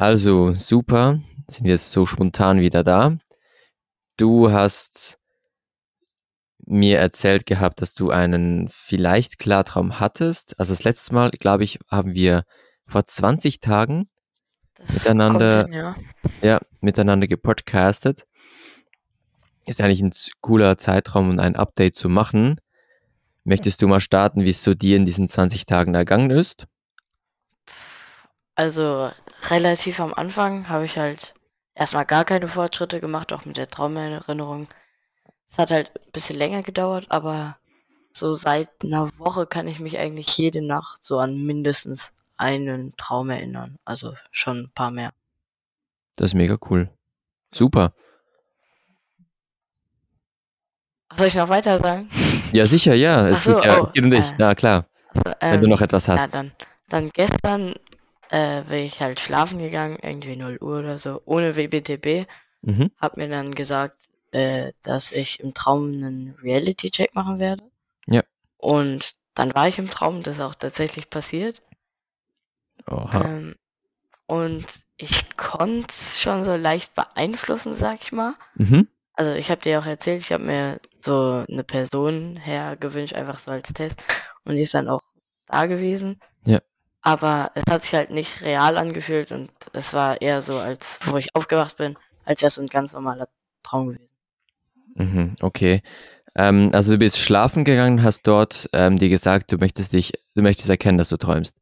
Also, super. Sind wir jetzt so spontan wieder da. Du hast mir erzählt gehabt, dass du einen vielleicht Klartraum hattest. Also das letzte Mal, glaube ich, haben wir vor 20 Tagen Das miteinander, hin, ja. ja, miteinander gepodcastet. Ist eigentlich ein cooler Zeitraum, um ein Update zu machen. Möchtest du mal starten, wie es so dir in diesen 20 Tagen ergangen ist? Also relativ am Anfang habe ich halt erstmal gar keine Fortschritte gemacht, auch mit der Traumerinnerung. Es hat halt ein bisschen länger gedauert, aber so seit einer Woche kann ich mich eigentlich jede Nacht so an mindestens einen Traum erinnern. Also schon ein paar mehr. Das ist mega cool. Super. Soll ich noch weiter sagen? Ja, sicher, ja. Es, so, geht, ja, oh, es geht um dich. äh, Na klar. Also, Wenn du ähm, noch etwas ja, hast. dann, dann gestern äh, bin ich halt schlafen gegangen, irgendwie 0 Uhr oder so, ohne WBTB. Mhm. Hab mir dann gesagt, äh, dass ich im Traum einen Reality-Check machen werde. Ja. Und dann war ich im Traum, das ist auch tatsächlich passiert. Oha. Ähm, und ich konnte es schon so leicht beeinflussen, sag ich mal. Mhm. Also ich habe dir auch erzählt, ich habe mir so eine Person hergewünscht, einfach so als Test. Und die ist dann auch da gewesen. Aber es hat sich halt nicht real angefühlt und es war eher so, als wo ich aufgewacht bin, als wäre so ein ganz normaler Traum gewesen. Mhm. Okay. Ähm, also du bist schlafen gegangen, hast dort ähm, dir gesagt, du möchtest dich, du möchtest erkennen, dass du träumst.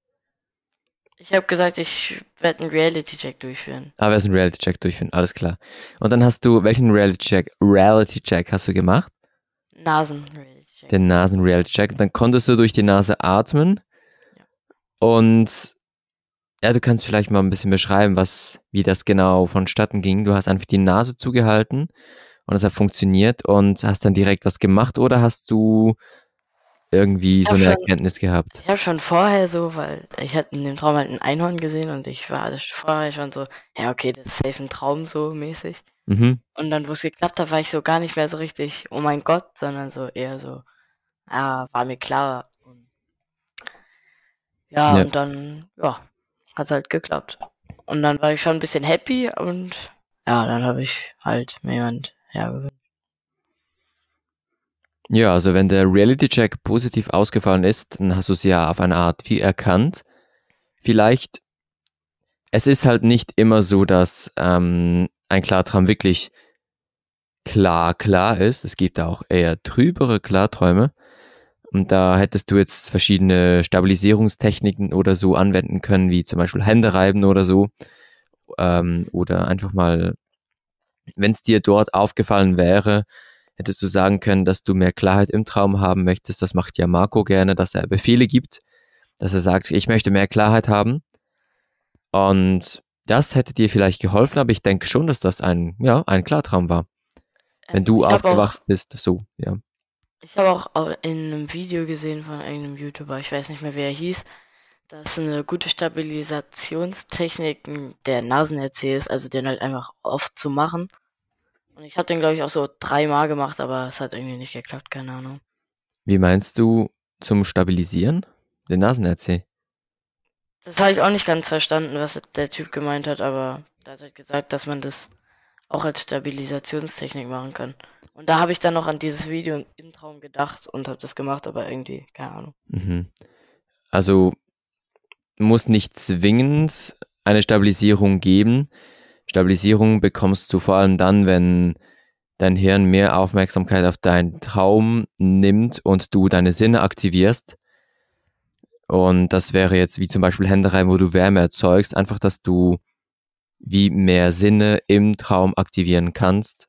Ich habe gesagt, ich werde einen Reality-Check durchführen. Aber es ist ein Reality-Check durchführen, alles klar. Und dann hast du, welchen Reality-Check, Reality-Check hast du gemacht? Nasen-Reality-Check. Den Nasen-Reality-Check. Dann konntest du durch die Nase atmen. Und ja, du kannst vielleicht mal ein bisschen beschreiben, was, wie das genau vonstatten ging. Du hast einfach die Nase zugehalten und es hat funktioniert und hast dann direkt was gemacht oder hast du irgendwie so eine schon- Erkenntnis gehabt? Ich habe schon vorher so, weil ich hatte in dem Traum halt ein Einhorn gesehen und ich war vorher schon so, ja okay, das ist safe ein Traum so mäßig. Mhm. Und dann, wo es geklappt hat, war ich so gar nicht mehr so richtig, oh mein Gott, sondern so eher so, ja, war mir klar. Ja, Ja. und dann, ja, hat halt geklappt. Und dann war ich schon ein bisschen happy und ja, dann habe ich halt mir jemand hergewünscht. Ja, also wenn der Reality-Check positiv ausgefallen ist, dann hast du es ja auf eine Art wie erkannt. Vielleicht, es ist halt nicht immer so, dass ähm, ein Klartraum wirklich klar, klar ist. Es gibt auch eher trübere Klarträume. Und da hättest du jetzt verschiedene Stabilisierungstechniken oder so anwenden können, wie zum Beispiel Hände reiben oder so. Ähm, oder einfach mal, wenn es dir dort aufgefallen wäre, hättest du sagen können, dass du mehr Klarheit im Traum haben möchtest. Das macht ja Marco gerne, dass er Befehle gibt, dass er sagt, ich möchte mehr Klarheit haben. Und das hätte dir vielleicht geholfen, aber ich denke schon, dass das ein, ja, ein Klartraum war. Wenn Ähm, du aufgewacht bist, so, ja. Ich habe auch au- in einem Video gesehen von irgendeinem YouTuber, ich weiß nicht mehr, wer er hieß, dass eine gute Stabilisationstechnik der Nasen-RC ist, also den halt einfach oft zu machen. Und ich habe den, glaube ich, auch so dreimal gemacht, aber es hat irgendwie nicht geklappt, keine Ahnung. Wie meinst du zum Stabilisieren? Den Nasen-RC? Das habe ich auch nicht ganz verstanden, was der Typ gemeint hat, aber der hat halt gesagt, dass man das auch als Stabilisationstechnik machen kann. Und da habe ich dann noch an dieses Video im Traum gedacht und habe das gemacht, aber irgendwie, keine Ahnung. Mhm. Also muss nicht zwingend eine Stabilisierung geben. Stabilisierung bekommst du vor allem dann, wenn dein Hirn mehr Aufmerksamkeit auf deinen Traum nimmt und du deine Sinne aktivierst. Und das wäre jetzt wie zum Beispiel Hände rein, wo du Wärme erzeugst, einfach, dass du wie mehr Sinne im Traum aktivieren kannst.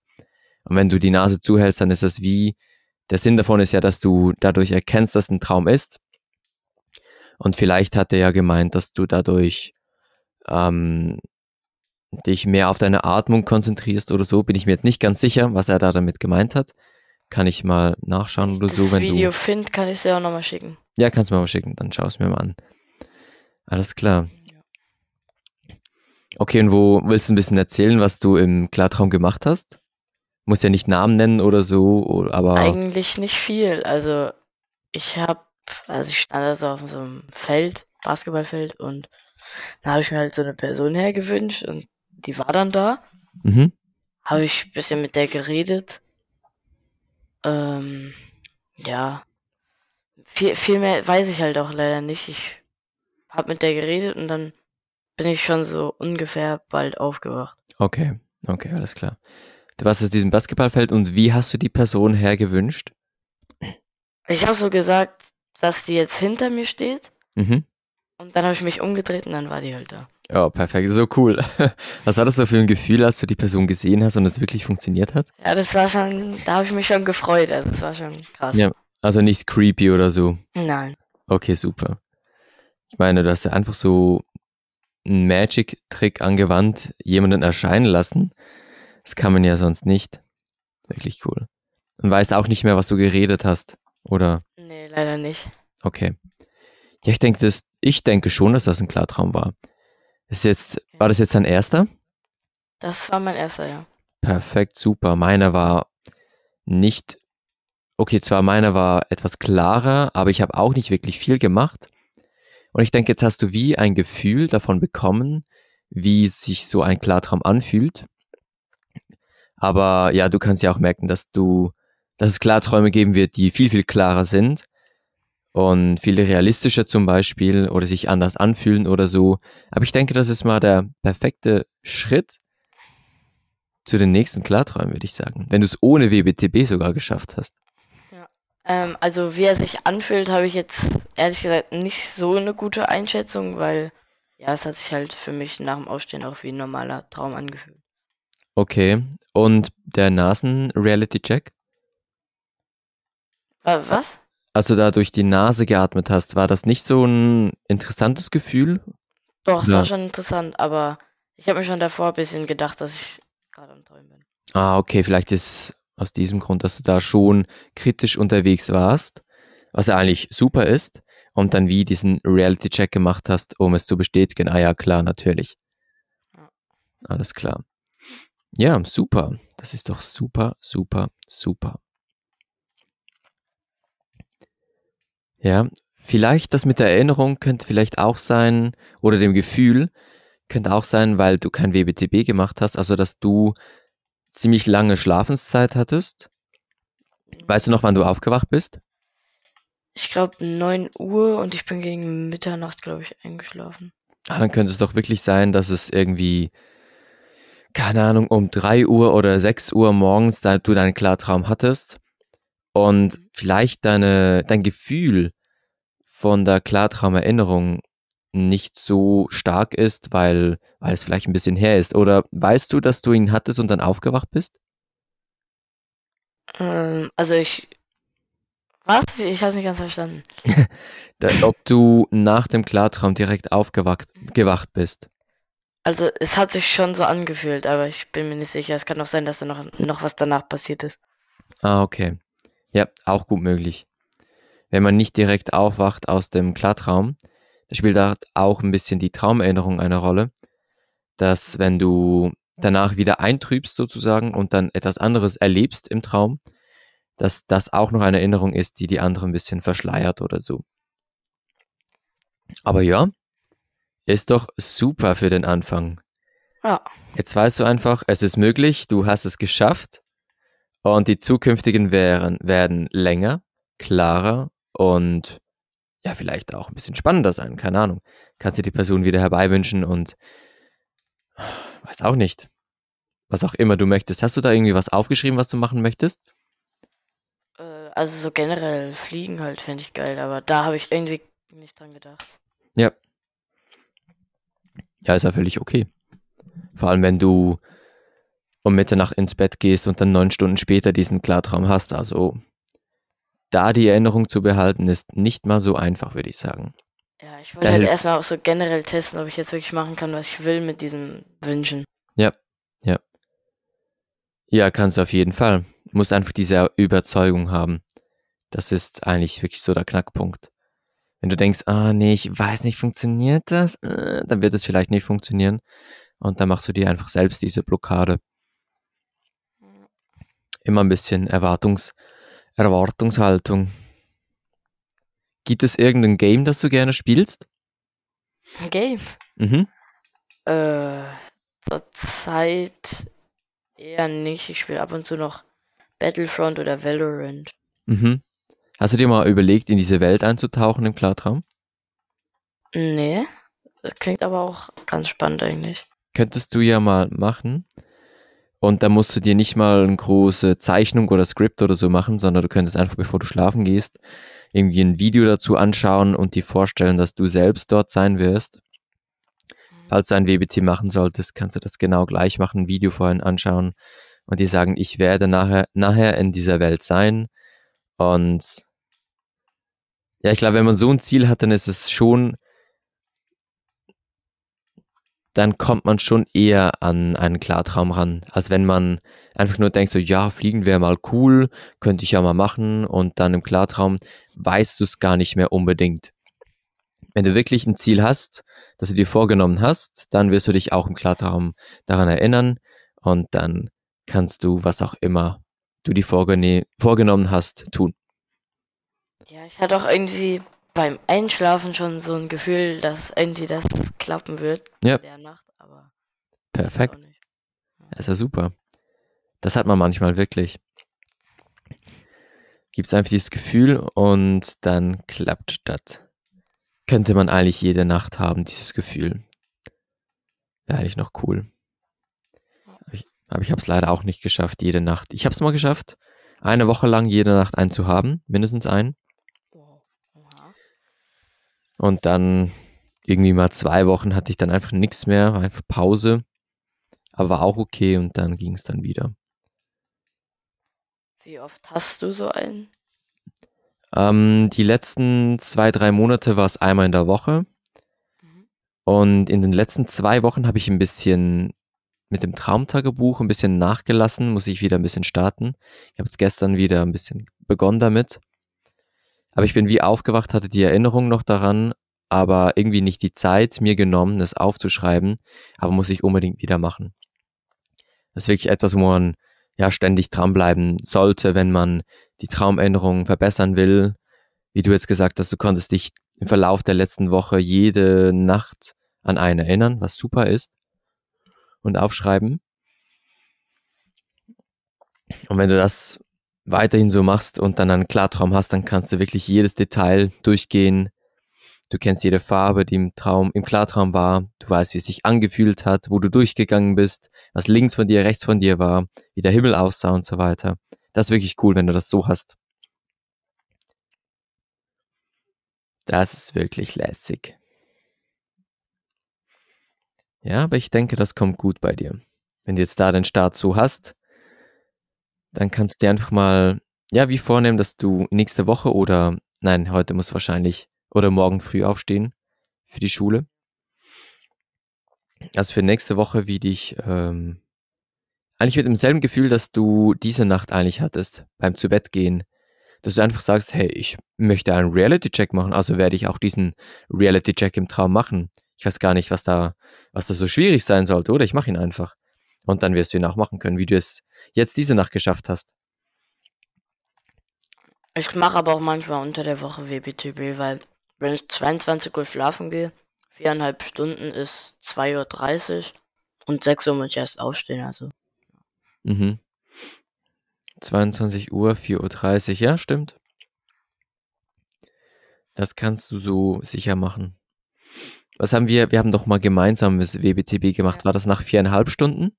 Und wenn du die Nase zuhältst, dann ist das wie, der Sinn davon ist ja, dass du dadurch erkennst, dass ein Traum ist. Und vielleicht hat er ja gemeint, dass du dadurch ähm, dich mehr auf deine Atmung konzentrierst oder so. Bin ich mir jetzt nicht ganz sicher, was er da damit gemeint hat. Kann ich mal nachschauen oder das so, wenn Video du. finde, kann ich dir auch nochmal schicken. Ja, kannst du mir mal schicken, dann schau es mir mal an. Alles klar. Okay, und wo willst du ein bisschen erzählen, was du im Klartraum gemacht hast? Musst ja nicht Namen nennen oder so, aber Eigentlich nicht viel. Also ich habe, also ich stand also auf so einem Feld, Basketballfeld und Dann habe ich mir halt so eine Person hergewünscht und die war dann da. Mhm. Habe ich ein bisschen mit der geredet. Ähm, ja. Viel, viel mehr weiß ich halt auch leider nicht. Ich habe mit der geredet und dann bin ich schon so ungefähr bald aufgewacht. Okay, okay, alles klar. Du warst auf diesem Basketballfeld und wie hast du die Person hergewünscht? Ich habe so gesagt, dass die jetzt hinter mir steht Mhm. und dann habe ich mich umgedreht und dann war die halt da. Ja, perfekt, so cool. Was war das so für ein Gefühl, als du die Person gesehen hast und es wirklich funktioniert hat? Ja, das war schon, da habe ich mich schon gefreut. Also das war schon krass. Ja. Also nicht creepy oder so. Nein. Okay, super. Ich meine, du hast ja einfach so einen Magic-Trick angewandt, jemanden erscheinen lassen. Das kann man ja sonst nicht. Wirklich cool. Und weiß auch nicht mehr, was du geredet hast, oder? Nee, leider nicht. Okay. Ja, ich denke, das, ich denke schon, dass das ein Klartraum war. Ist jetzt, war das jetzt dein erster? Das war mein erster, ja. Perfekt, super. Meiner war nicht, okay, zwar meiner war etwas klarer, aber ich habe auch nicht wirklich viel gemacht. Und ich denke, jetzt hast du wie ein Gefühl davon bekommen, wie sich so ein Klartraum anfühlt. Aber ja, du kannst ja auch merken, dass du, dass es Klarträume geben wird, die viel, viel klarer sind und viel realistischer zum Beispiel oder sich anders anfühlen oder so. Aber ich denke, das ist mal der perfekte Schritt zu den nächsten Klarträumen, würde ich sagen. Wenn du es ohne WBTB sogar geschafft hast. Ähm, also wie er sich anfühlt, habe ich jetzt ehrlich gesagt nicht so eine gute Einschätzung, weil ja, es hat sich halt für mich nach dem Aufstehen auch wie ein normaler Traum angefühlt. Okay. Und der Nasen-Reality-Check? Wa- Was? Als du da durch die Nase geatmet hast, war das nicht so ein interessantes Gefühl? Doch, es Ja. war schon interessant, aber ich habe mir schon davor ein bisschen gedacht, dass ich gerade am Träumen bin. Ah, okay, vielleicht ist aus diesem Grund, dass du da schon kritisch unterwegs warst, was ja eigentlich super ist, und dann wie diesen Reality-Check gemacht hast, um es zu bestätigen. Ah ja, klar, natürlich. Alles klar. Ja, super. Das ist doch super, super, super. Ja, vielleicht das mit der Erinnerung könnte vielleicht auch sein, oder dem Gefühl, könnte auch sein, weil du kein WBTB gemacht hast, also dass du ziemlich lange Schlafenszeit hattest. Weißt du noch, wann du aufgewacht bist? Ich glaube 9 Uhr und ich bin gegen Mitternacht, glaube ich, eingeschlafen. Ah, dann könnte es doch wirklich sein, dass es irgendwie, keine Ahnung, um 3 Uhr oder 6 Uhr morgens da du deinen Klartraum hattest und vielleicht deine, dein Gefühl von der Klartraumerinnerung nicht so stark ist, weil, weil es vielleicht ein bisschen her ist. Oder weißt du, dass du ihn hattest und dann aufgewacht bist? Ähm, also ich. Was? Ich habe nicht ganz verstanden. Da, ob du nach dem Klartraum direkt aufgewacht gewacht bist. Also es hat sich schon so angefühlt, aber ich bin mir nicht sicher. Es kann auch sein, dass da noch, noch was danach passiert ist. Ah, okay. Ja, auch gut möglich. Wenn man nicht direkt aufwacht aus dem Klartraum, da spielt da auch ein bisschen die Traumerinnerung eine Rolle, dass wenn du danach wieder eintrübst sozusagen und dann etwas anderes erlebst im Traum, dass das auch noch eine Erinnerung ist, die die andere ein bisschen verschleiert oder so. Aber ja, ist doch super für den Anfang. Ja. Jetzt weißt du einfach, es ist möglich, du hast es geschafft und die zukünftigen wären, werden länger, klarer und ja, vielleicht auch ein bisschen spannender sein, keine Ahnung. Kannst du die Person wieder herbeiwünschen und weiß auch nicht. Was auch immer du möchtest. Hast du da irgendwie was aufgeschrieben, was du machen möchtest? Äh, also so generell fliegen halt fände ich geil, aber da habe ich irgendwie nicht dran gedacht. Ja. Ja, ist ja völlig okay. Vor allem, wenn du um Mitternacht ins Bett gehst und dann neun Stunden später diesen Klartraum hast. Also da die Erinnerung zu behalten, ist nicht mal so einfach, würde ich sagen. Ja, ich wollte Da halt erstmal auch so generell testen, ob ich jetzt wirklich machen kann, was ich will mit diesem Wünschen. Ja, kannst du auf jeden Fall. Du musst einfach diese Überzeugung haben. Das ist eigentlich wirklich so der Knackpunkt. Wenn du denkst, ah nee, ich weiß nicht, funktioniert das? Äh, dann wird es vielleicht nicht funktionieren. Und dann machst du dir einfach selbst diese Blockade. Immer ein bisschen Erwartungs Erwartungshaltung. Gibt es irgendein Game, das du gerne spielst? Ein Game. Mhm. Äh, zurzeit eher nicht. Ich spiele ab und zu noch Battlefront oder Valorant. Mhm. Hast du dir mal überlegt, in diese Welt einzutauchen im Klartraum? Nee, das klingt aber auch ganz spannend eigentlich. Könntest du ja mal machen. Und da musst du dir nicht mal eine große Zeichnung oder Skript oder so machen, sondern du könntest einfach, bevor du schlafen gehst, irgendwie ein Video dazu anschauen und dir vorstellen, dass du selbst dort sein wirst. Falls du ein WBT machen solltest, kannst du das genau gleich machen, ein Video vorhin anschauen und dir sagen, ich werde nachher, nachher in dieser Welt sein. Und ja, ich glaube, wenn man so ein Ziel hat, dann ist es schon dann kommt man schon eher an einen Klartraum ran, als wenn man einfach nur denkt, so ja, fliegen wäre mal cool, könnte ich ja mal machen und dann im Klartraum weißt du es gar nicht mehr unbedingt. Wenn du wirklich ein Ziel hast, das du dir vorgenommen hast, dann wirst du dich auch im Klartraum daran erinnern und dann kannst du, was auch immer du dir vorgenommen hast, tun. Ja, ich hatte auch irgendwie beim Einschlafen schon so ein Gefühl, dass irgendwie das klappen wird ja. in der Nacht, aber perfekt. Ja. Ist ja super. Das hat man manchmal wirklich. Gibt es einfach dieses Gefühl und dann klappt das. Könnte man eigentlich jede Nacht haben, dieses Gefühl. Wäre eigentlich noch cool. Aber ich, aber ich habe es leider auch nicht geschafft, jede Nacht. Ich habe es mal geschafft, eine Woche lang jede Nacht einen zu haben, mindestens einen. Und dann irgendwie mal zwei Wochen hatte ich dann einfach nichts mehr, einfach Pause. Aber war auch okay und dann ging es dann wieder. Wie oft hast du so einen? Ähm, die letzten zwei, drei Monate war es einmal in der Woche. Mhm. Und in den letzten zwei Wochen habe ich ein bisschen mit dem Traumtagebuch ein bisschen nachgelassen, muss ich wieder ein bisschen starten. Ich habe jetzt gestern wieder ein bisschen begonnen damit. Aber ich bin wie aufgewacht, hatte die Erinnerung noch daran, aber irgendwie nicht die Zeit mir genommen, das aufzuschreiben, aber muss ich unbedingt wieder machen. Das ist wirklich etwas, wo man ja ständig dranbleiben sollte, wenn man die Traumerinnerungen verbessern will. Wie du jetzt gesagt hast, du konntest dich im Verlauf der letzten Woche jede Nacht an einen erinnern, was super ist. Und aufschreiben. Und wenn du das weiterhin so machst und dann einen Klartraum hast, dann kannst du wirklich jedes Detail durchgehen. Du kennst jede Farbe, die im Traum, im Klartraum war. Du weißt, wie es sich angefühlt hat, wo du durchgegangen bist, was links von dir, rechts von dir war, wie der Himmel aussah und so weiter. Das ist wirklich cool, wenn du das so hast. Das ist wirklich lässig. Ja, aber ich denke, das kommt gut bei dir. Wenn du jetzt da den Start so hast, dann kannst du dir einfach mal, ja, wie vornehmen, dass du nächste Woche oder, nein, heute muss wahrscheinlich, oder morgen früh aufstehen für die Schule. Also für nächste Woche, wie dich, ähm, eigentlich mit demselben Gefühl, dass du diese Nacht eigentlich hattest, beim zu Bett gehen, dass du einfach sagst, hey, ich möchte einen Reality-Check machen, also werde ich auch diesen Reality-Check im Traum machen. Ich weiß gar nicht, was da, was da so schwierig sein sollte, oder? Ich mache ihn einfach. Und dann wirst du ihn auch machen können, wie du es jetzt diese Nacht geschafft hast. Ich mache aber auch manchmal unter der Woche WBTB, weil wenn ich 22 Uhr schlafen gehe, viereinhalb Stunden ist 2.30 Uhr und 6 Uhr muss ich erst aufstehen, also. Mhm. 22 Uhr, 4.30 Uhr, ja, stimmt. Das kannst du so sicher machen. Was haben wir? Wir haben doch mal gemeinsam das WBTB gemacht. War das nach viereinhalb Stunden?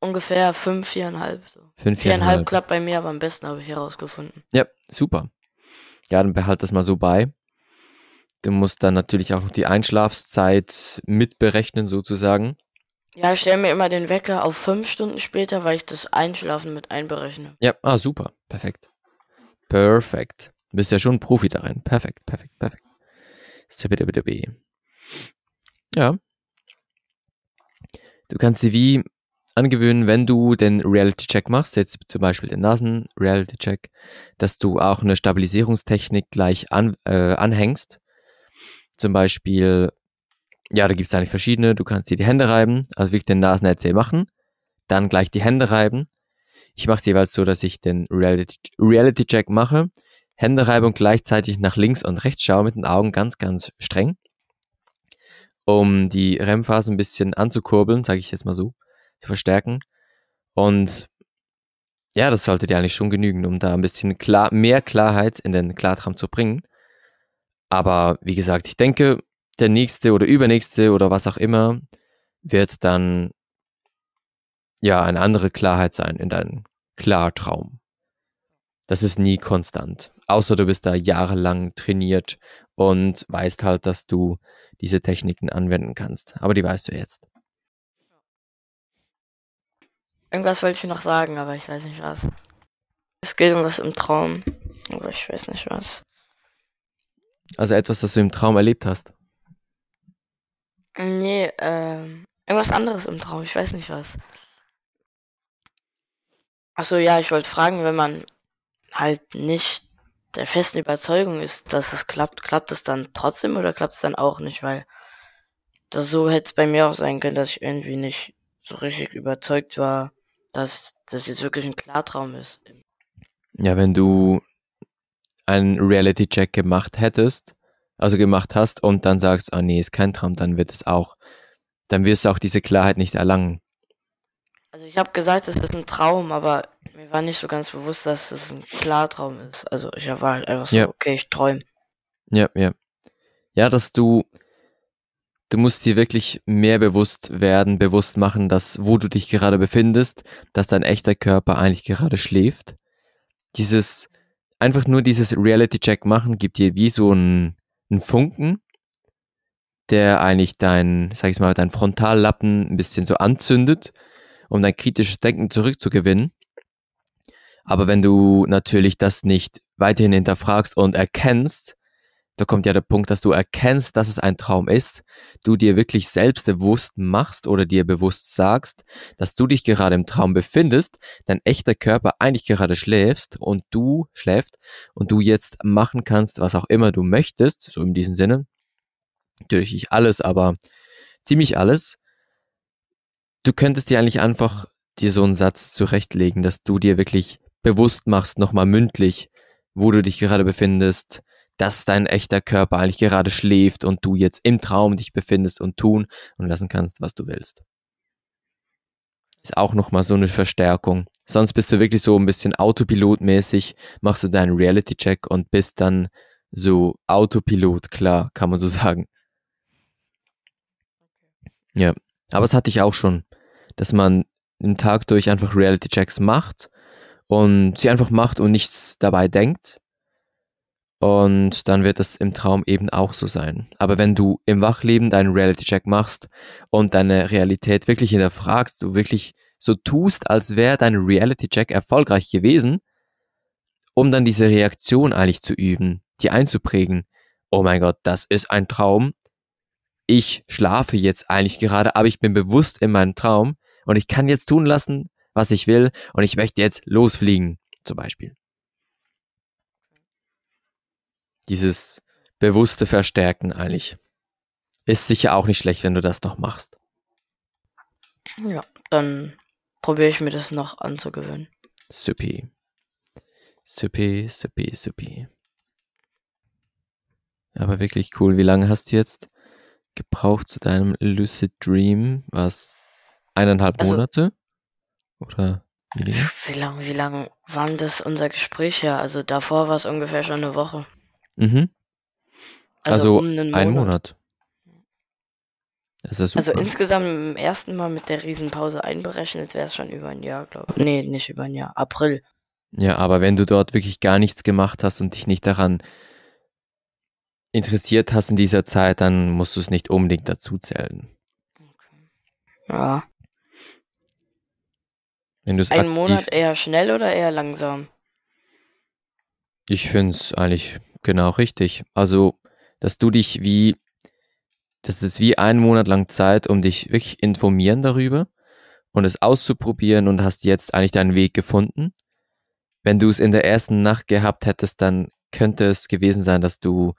Ungefähr fünf, viereinhalb. So. Fünf, Viereinhalb viereinhalb. klappt bei mir, aber am besten habe ich herausgefunden. Ja, super. Ja, dann behalt das mal so bei. Du musst dann natürlich auch noch die Einschlafszeit mitberechnen, sozusagen. Ja, ich stelle mir immer den Wecker auf fünf Stunden später, weil ich das Einschlafen mit einberechne. Ja, ah, super. Perfekt. Perfekt. Du bist ja schon ein Profi darin. Perfekt, perfekt, perfekt. Ja. Du kannst sie wie angewöhnen, wenn du den Reality-Check machst, jetzt zum Beispiel den Nasen-Reality-Check, dass du auch eine Stabilisierungstechnik gleich an, äh, anhängst. Zum Beispiel, ja, da gibt es eigentlich verschiedene. Du kannst dir die Hände reiben, also wirklich den Nasen-LC machen, dann gleich die Hände reiben. Ich mache es jeweils so, dass ich den Reality-Check Reality mache, Hände reibe und gleichzeitig nach links und rechts schaue mit den Augen ganz, ganz streng. um die REM-Phase ein bisschen anzukurbeln, sage ich jetzt mal so, zu verstärken. Und ja, das sollte dir eigentlich schon genügen, um da ein bisschen klar, mehr Klarheit in den Klartraum zu bringen. Aber wie gesagt, ich denke, der nächste oder übernächste oder was auch immer wird dann ja eine andere Klarheit sein in deinem Klartraum. Das ist nie konstant. Außer du bist da jahrelang trainiert und weißt halt, dass du diese Techniken anwenden kannst. Aber die weißt du jetzt. Irgendwas wollte ich noch sagen, aber ich weiß nicht was. Es geht um was im Traum, aber ich weiß nicht was. Also etwas, das du im Traum erlebt hast. Nee, ähm, irgendwas anderes im Traum, ich weiß nicht was. Achso, ja, ich wollte fragen, wenn man halt nicht der festen Überzeugung ist, dass es klappt, klappt es dann trotzdem oder klappt es dann auch nicht? Weil das so hätte es bei mir auch sein können, dass ich irgendwie nicht so richtig überzeugt war, dass das jetzt wirklich ein Klartraum ist. Ja, wenn du einen Reality-Check gemacht hättest, also gemacht hast und dann sagst, ah nee, ist kein Traum, dann wird es auch, dann wirst du auch diese Klarheit nicht erlangen. Also ich habe gesagt, es ist ein Traum, aber mir war nicht so ganz bewusst, dass es ein Klartraum ist. Also ich war halt einfach so, Ja. okay, ich träume. Ja, ja. Ja, dass du, du musst dir wirklich mehr bewusst werden, bewusst machen, dass wo du dich gerade befindest, dass dein echter Körper eigentlich gerade schläft. Dieses, einfach nur dieses Reality-Check machen, gibt dir wie so einen, einen Funken, der eigentlich dein, sag ich mal, dein Frontallappen ein bisschen so anzündet, um dein kritisches Denken zurückzugewinnen. Aber wenn du natürlich das nicht weiterhin hinterfragst und erkennst, da kommt ja der Punkt, dass du erkennst, dass es ein Traum ist, du dir wirklich selbst bewusst machst oder dir bewusst sagst, dass du dich gerade im Traum befindest, dein echter Körper eigentlich gerade schläfst und du schläft und du jetzt machen kannst, was auch immer du möchtest, so in diesem Sinne. Natürlich nicht alles, aber ziemlich alles. Du könntest dir eigentlich einfach dir so einen Satz zurechtlegen, dass du dir wirklich bewusst machst, nochmal mündlich, wo du dich gerade befindest, dass dein echter Körper eigentlich gerade schläft und du jetzt im Traum dich befindest und tun und lassen kannst, was du willst. Ist auch nochmal so eine Verstärkung. Sonst bist du wirklich so ein bisschen Autopilotmäßig, machst du deinen Reality-Check und bist dann so Autopilot, klar, kann man so sagen. Ja, aber es hatte ich auch schon, dass man den Tag durch einfach Reality-Checks macht und sie einfach macht und nichts dabei denkt. Und dann wird es im Traum eben auch so sein. Aber wenn du im Wachleben deinen Reality-Check machst und deine Realität wirklich hinterfragst, du wirklich so tust, als wäre dein Reality-Check erfolgreich gewesen, um dann diese Reaktion eigentlich zu üben, die einzuprägen. Oh mein Gott, das ist ein Traum. Ich schlafe jetzt eigentlich gerade, aber ich bin bewusst in meinem Traum und ich kann jetzt tun lassen, was ich will und ich möchte jetzt losfliegen, zum Beispiel. Dieses bewusste Verstärken eigentlich. Ist sicher auch nicht schlecht, wenn du das noch machst. Ja, dann probiere ich mir das noch anzugewöhnen. Supi. Supi, supi, supi. Aber wirklich cool. Wie lange hast du jetzt gebraucht zu deinem Lucid Dream? Was? Eineinhalb Also- Monate? Oder? Wie lange, wie lang war das unser Gespräch ja? Also davor war es ungefähr schon eine Woche. Mhm. Also, um einen ein Monat. Ja super. Also insgesamt im ersten Mal mit der Riesenpause einberechnet wäre es schon über ein Jahr, glaube ich. Nee, nicht über ein Jahr. April. Ja, aber wenn du dort wirklich gar nichts gemacht hast und dich nicht daran interessiert hast in dieser Zeit, dann musst du es nicht unbedingt dazu zählen. Ja. Wenn du es Ein Monat eher schnell oder eher langsam? Ich finde es eigentlich genau richtig. Also, dass du dich wie, das ist wie einen Monat lang Zeit, um dich wirklich informieren darüber und es auszuprobieren und hast jetzt eigentlich deinen Weg gefunden. Wenn du es in der ersten Nacht gehabt hättest, dann könnte es gewesen sein, dass du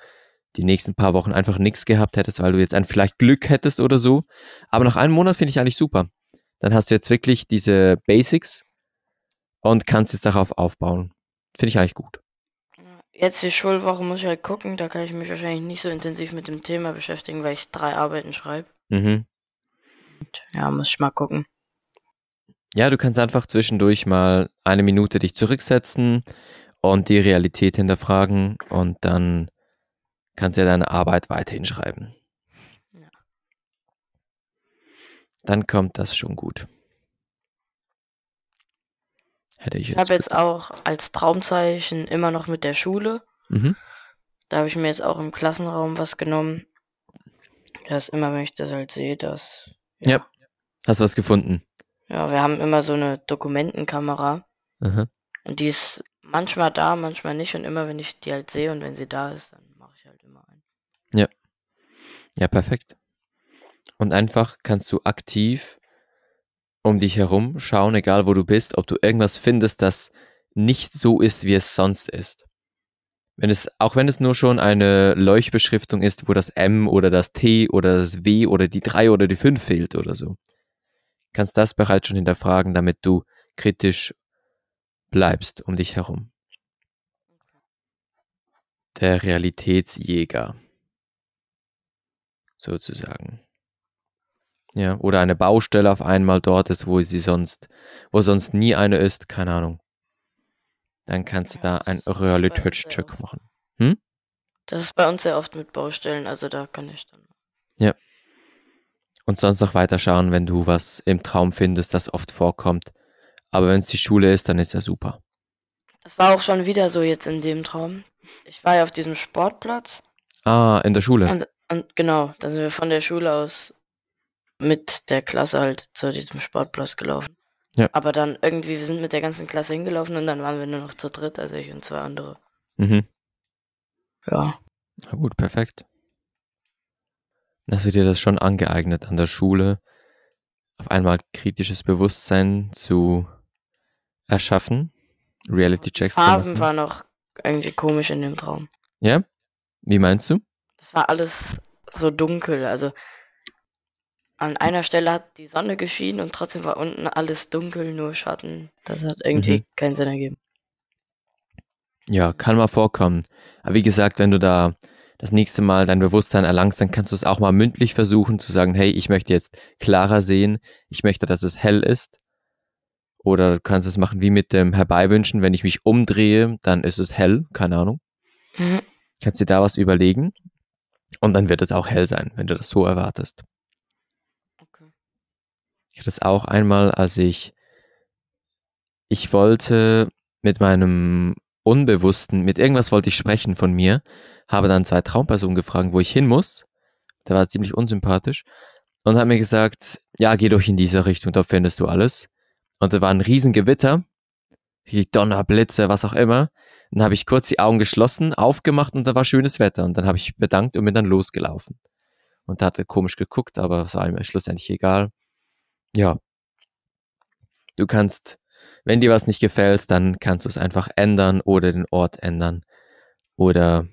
die nächsten paar Wochen einfach nichts gehabt hättest, weil du jetzt ein vielleicht Glück hättest oder so. Aber nach einem Monat finde ich eigentlich super. Dann hast du jetzt wirklich diese Basics und kannst jetzt darauf aufbauen. Finde ich eigentlich gut. Jetzt die Schulwoche muss ich halt gucken, da kann ich mich wahrscheinlich nicht so intensiv mit dem Thema beschäftigen, weil ich drei Arbeiten schreibe. Mhm. Ja, muss ich mal gucken. Ja, du kannst einfach zwischendurch mal eine Minute dich zurücksetzen und die Realität hinterfragen und dann kannst du ja deine Arbeit weiterhin schreiben. Ja. Dann kommt das schon gut. Hätte ich Ich jetzt. habe jetzt auch als Traumzeichen immer noch mit der Schule. Mhm. Da habe ich mir jetzt auch im Klassenraum was genommen. Dass immer, wenn ich das halt sehe, dass. Ja. Hast du was gefunden? Ja, wir haben immer so eine Dokumentenkamera. Aha. Und die ist manchmal da, manchmal nicht. Und immer, wenn ich die halt sehe und wenn sie da ist, dann mache ich halt immer ein. Ja, perfekt. Und einfach kannst du aktiv um dich herum schauen, egal wo du bist, ob du irgendwas findest, das nicht so ist, wie es sonst ist. Wenn es, auch wenn es nur schon eine Leuchtbeschriftung ist, wo das M oder das T oder das W oder die 3 oder die 5 fehlt oder so. Kannst das bereits schon hinterfragen, damit du kritisch bleibst um dich herum. Der Realitätsjäger. Sozusagen. Ja, oder eine Baustelle auf einmal dort ist, wo sie sonst, wo sonst nie eine ist, keine Ahnung. Dann kannst du da Ja, ein Realitätscheck machen. Das ist bei uns sehr oft mit Baustellen, also da kann ich dann. Und sonst noch weiter schauen, wenn du was im Traum findest, das oft vorkommt. Aber wenn es die Schule ist, dann ist ja super. Das war auch schon wieder so jetzt in dem Traum. Ich war ja auf diesem Sportplatz Ah, in der Schule. und, und genau, da sind wir von der Schule aus mit der Klasse halt zu diesem Sportplatz gelaufen. Ja. Aber dann irgendwie, wir sind mit der ganzen Klasse hingelaufen und dann waren wir nur noch zu dritt, also ich und zwei andere. Mhm. Ja. Na gut, perfekt. Hast du dir das schon angeeignet an der Schule, auf einmal kritisches Bewusstsein zu erschaffen? Reality-Checks zu Farben waren auch irgendwie komisch in dem Traum. Ja? Wie meinst du? Das war alles so dunkel. Also an einer Stelle hat die Sonne geschienen und trotzdem war unten alles dunkel, nur Schatten. Das hat irgendwie Mhm. keinen Sinn ergeben. Ja, kann mal vorkommen. Aber wie gesagt, wenn du da das nächste Mal dein Bewusstsein erlangst, dann kannst du es auch mal mündlich versuchen zu sagen, hey, ich möchte jetzt klarer sehen, ich möchte, dass es hell ist. Oder du kannst es machen wie mit dem Herbeiwünschen, wenn ich mich umdrehe, dann ist es hell, keine Ahnung. Mhm. Kannst dir da was überlegen und dann wird es auch hell sein, wenn du das so erwartest. Ich hatte es auch einmal, als ich, ich wollte mit meinem Unbewussten, mit irgendwas wollte ich sprechen von mir, habe dann zwei Traumpersonen gefragt, wo ich hin muss. Der war ziemlich unsympathisch und hat mir gesagt, ja, geh doch in diese Richtung, da findest du alles. Und da war ein Riesengewitter, Donner, Blitze, was auch immer. Dann habe ich kurz die Augen geschlossen, aufgemacht und da war schönes Wetter. Und dann habe ich bedankt und bin dann losgelaufen. Und da hat er komisch geguckt, aber es war ihm schlussendlich egal. Ja. Du kannst, wenn dir was nicht gefällt, dann kannst du es einfach ändern oder den Ort ändern. Oder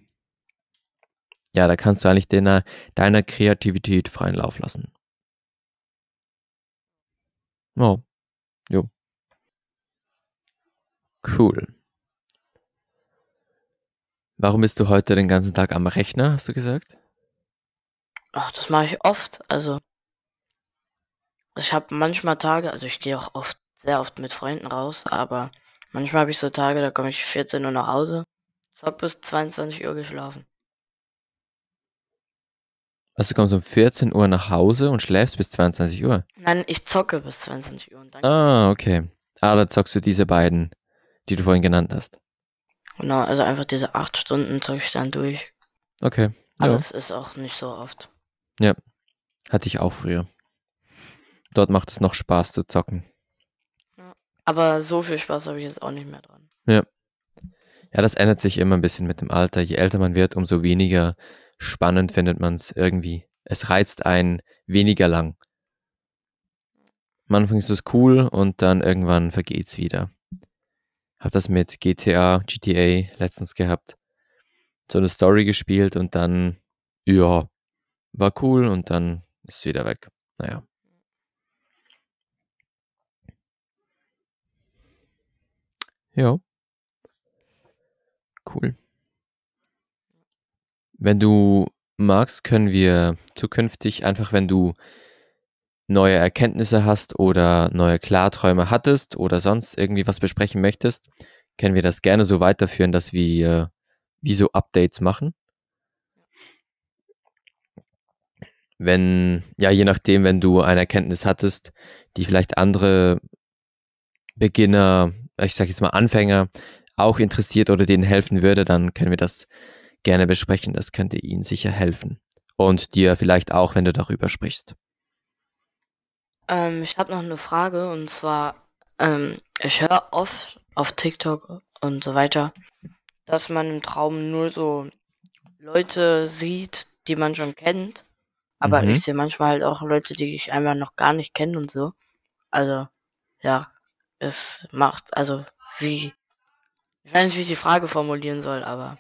ja, da kannst du eigentlich deiner, deiner Kreativität freien Lauf lassen. Oh. Jo. Cool. Warum bist du heute den ganzen Tag am Rechner, hast du gesagt? Ach, das mache ich oft. Also ich habe manchmal Tage, also ich gehe auch oft, sehr oft mit Freunden raus, aber manchmal habe ich so Tage, da komme ich 14 Uhr nach Hause, hab bis 22 Uhr geschlafen. Also du kommst um 14 Uhr nach Hause und schläfst bis 22 Uhr. Nein, ich zocke bis 22 Uhr und dann Ah, okay. Ah, da zockst du diese beiden, die du vorhin genannt hast. Genau, also einfach diese acht Stunden zocke ich dann durch. Okay. Aber Ja. es ist auch nicht so oft. Hatte ich auch früher. Dort macht es noch Spaß zu zocken. Aber so viel Spaß habe ich jetzt auch nicht mehr dran. Ja, das ändert sich immer ein bisschen mit dem Alter. Je älter man wird, umso weniger spannend findet man es irgendwie. Es reizt einen weniger lang. Am Anfang ist es cool und dann irgendwann vergeht's wieder. Hab das mit GTA, GTA letztens gehabt. So eine Story gespielt und dann, ja, war cool und dann ist es wieder weg. Naja. Ja. Cool. wenn du magst, können wir zukünftig einfach, wenn du neue Erkenntnisse hast oder neue Klarträume hattest oder sonst irgendwie was besprechen möchtest, können wir das gerne so weiterführen, dass wir wie so Updates machen. Wenn, ja, je nachdem, wenn du eine Erkenntnis hattest, die vielleicht andere Beginner, ich sag jetzt mal Anfänger, auch interessiert oder denen helfen würde, dann können wir das gerne besprechen. Das könnte ihnen sicher helfen. Und dir vielleicht auch, wenn du darüber sprichst. Ähm, ich habe noch eine Frage und zwar, ähm, ich höre oft auf TikTok und so weiter, dass man im Traum nur so Leute sieht, die man schon kennt. Aber Mhm. ich sehe manchmal halt auch Leute, die ich einfach noch gar nicht kenne und so. Also, ja, es macht, also wie, ich weiß nicht, wie ich die Frage formulieren soll, aber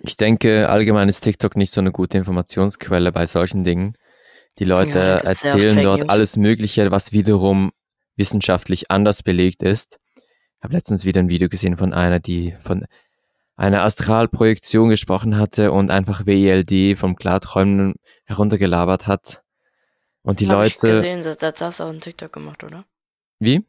Ich denke, allgemein ist TikTok nicht so eine gute Informationsquelle bei solchen Dingen. Die Leute Ja, erzählen dort News. alles Mögliche, was wiederum wissenschaftlich anders belegt ist. Ich habe letztens wieder ein Video gesehen von einer, die von einer Astralprojektion gesprochen hatte und einfach WLD vom Klarträumen heruntergelabert hat. Und die Hab ich Leute. gesehen, das, das hast du auch einen TikTok gemacht, oder? Wie?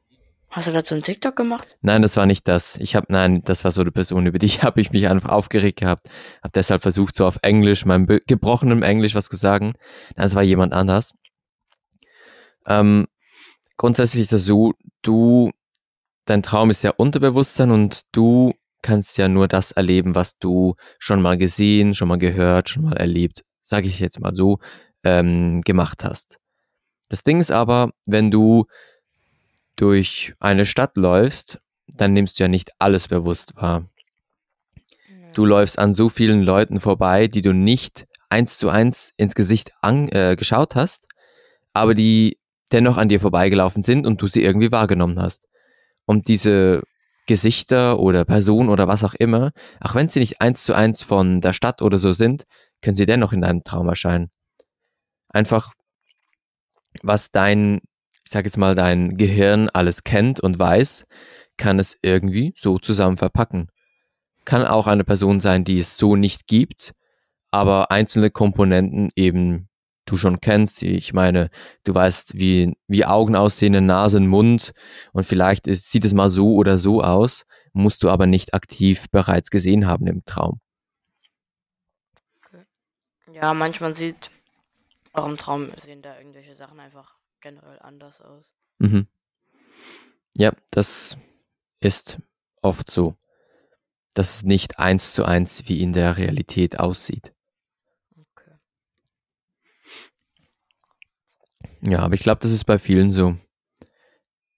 Hast du dazu einen TikTok gemacht? Nein, das war nicht das. Ich habe, nein, das war so eine Person, über die habe ich mich einfach aufgeregt gehabt. Habe deshalb versucht, so auf Englisch, meinem gebrochenem Englisch was zu sagen. Das war jemand anders. Ähm, grundsätzlich ist das so, du, dein Traum ist ja Unterbewusstsein und du kannst ja nur das erleben, was du schon mal gesehen, schon mal gehört, schon mal erlebt, sage ich jetzt mal so, ähm, gemacht hast. Das Ding ist aber, wenn du durch eine Stadt läufst, dann nimmst du ja nicht alles bewusst wahr. Du läufst an so vielen Leuten vorbei, die du nicht eins zu eins ins Gesicht an, äh, geschaut hast, aber die dennoch an dir vorbeigelaufen sind und du sie irgendwie wahrgenommen hast. Und diese Gesichter oder Personen oder was auch immer, auch wenn sie nicht eins zu eins von der Stadt oder so sind, können sie dennoch in deinem Traum erscheinen. Einfach, was dein, sag jetzt mal, dein Gehirn alles kennt und weiß, kann es irgendwie so zusammen verpacken. Kann auch eine Person sein, die es so nicht gibt, aber einzelne Komponenten eben du schon kennst. Ich meine, du weißt, wie, wie Augen aussehen, Nase, Mund und vielleicht ist, sieht es mal so oder so aus, musst du aber nicht aktiv bereits gesehen haben im Traum. Ja, manchmal sieht auch im Traum sehen da irgendwelche Sachen einfach generell anders aus. Mhm. Ja, das ist oft so, dass es nicht eins zu eins wie in der Realität aussieht. Okay. Ja, aber ich glaube, das ist bei vielen so.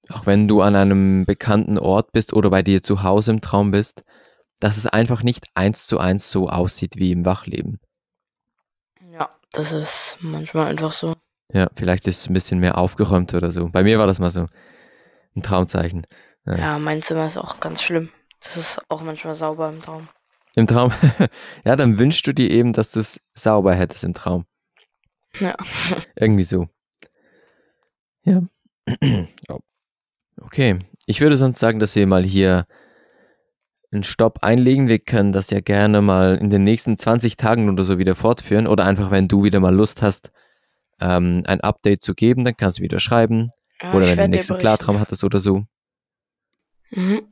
Auch wenn du an einem bekannten Ort bist oder bei dir zu Hause im Traum bist, dass es einfach nicht eins zu eins so aussieht wie im Wachleben. Ja, das ist manchmal einfach so. Ja, vielleicht ist es ein bisschen mehr aufgeräumt oder so. Bei mir war das mal so ein Traumzeichen. Ja. Ja, mein Zimmer ist auch ganz schlimm. Das ist auch manchmal sauber im Traum. Im Traum. ja, dann wünschst du dir eben, dass du es sauber hättest im Traum. Ja. Irgendwie so. Ja. Oh. Okay. Ich würde sonst sagen, dass wir mal hier einen Stopp einlegen. Wir können das ja gerne mal in den nächsten 20 Tagen oder so wieder fortführen. Oder einfach, wenn du wieder mal Lust hast, ähm, ein Update zu geben, dann kannst du wieder schreiben. Ja, Oder ich wenn du den nächsten. Klartraum hattest oder so, Mhm.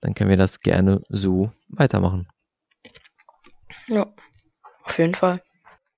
dann können wir das gerne so weitermachen. Ja, auf jeden Fall.